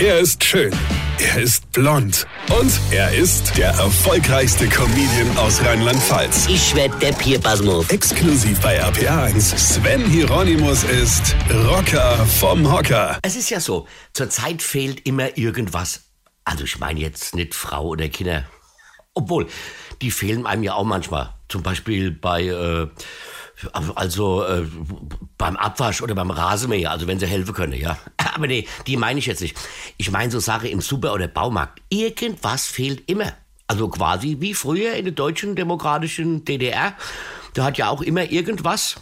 Er ist schön. Er ist blond. Und er ist der erfolgreichste Comedian aus Rheinland-Pfalz. Ich werd der Pierpasmus. Exklusiv bei RPA1. Sven Hieronymus ist Rocker vom Hocker. Es ist ja so, zurzeit fehlt immer irgendwas. Also ich meine jetzt nicht Frau oder Kinder. Obwohl, die fehlen einem ja auch manchmal. Zum Beispiel bei, äh, also äh, beim Abwasch oder beim Rasenmäher, also wenn sie helfen können, ja. Aber nee, die meine ich jetzt nicht. Ich meine so Sache im Super- oder Baumarkt. Irgendwas fehlt immer. Also quasi wie früher in der deutschen demokratischen DDR. Da hat ja auch immer irgendwas,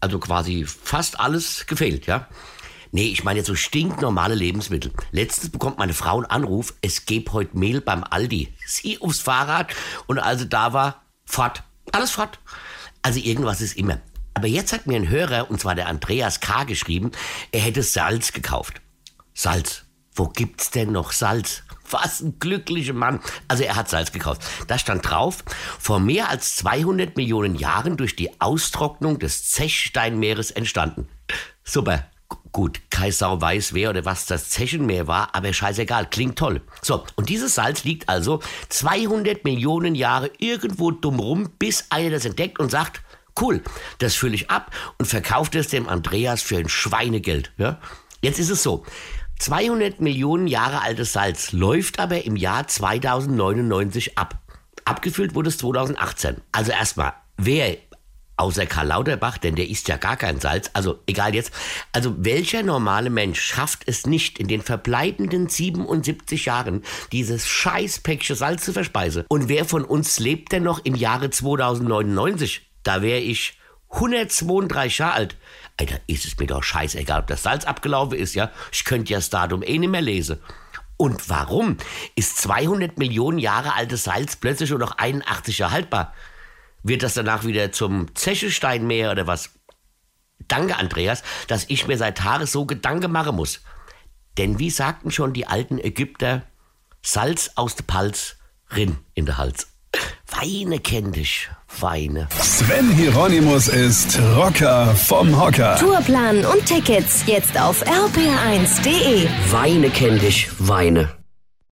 also quasi fast alles gefehlt, ja. Nee, ich meine jetzt so stinknormale Lebensmittel. Letztens bekommt meine Frau einen Anruf, es gäbe heute Mehl beim Aldi. Sie aufs Fahrrad und also da war, fort. Alles fort. Also irgendwas ist immer. Aber jetzt hat mir ein Hörer, und zwar der Andreas K., geschrieben, er hätte Salz gekauft. Salz. Wo gibt's denn noch Salz? Was ein glücklicher Mann. Also er hat Salz gekauft. Da stand drauf, vor mehr als 200 Millionen Jahren durch die Austrocknung des Zechsteinmeeres entstanden. Super. Gut, keine Sau weiß, wer oder was das Zechenmeer war, aber scheißegal, klingt toll. So, und dieses Salz liegt also 200 Millionen Jahre irgendwo dumm rum, bis einer das entdeckt und sagt, cool, das fülle ich ab und verkauft es dem Andreas für ein Schweinegeld. Ja? Jetzt ist es so, 200 Millionen Jahre altes Salz läuft aber im Jahr 2099 ab. Abgefüllt wurde es 2018. Also erstmal, wer Außer Karl Lauterbach, denn der isst ja gar kein Salz. Also egal jetzt. Also welcher normale Mensch schafft es nicht, in den verbleibenden 77 Jahren dieses Scheißpäckchen Salz zu verspeisen? Und wer von uns lebt denn noch im Jahre 2099? Da wäre ich 132 Jahre alt. Alter, ist es mir doch scheißegal, ob das Salz abgelaufen ist, ja? Ich könnte ja das Datum eh nicht mehr lesen. Und warum ist 200 Millionen Jahre altes Salz plötzlich nur noch 81 Jahre haltbar? Wird das danach wieder zum Zechensteinmeer oder was? Danke, Andreas, dass ich mir seit Tagen so Gedanken machen muss. Denn wie sagten schon die alten Ägypter, Salz aus der Palz, Rinn in der Hals. Weine kenn dich, Weine. Sven Hieronymus ist Rocker vom Hocker. Tourplan und Tickets jetzt auf rpr1.de. Weine kenn dich, Weine.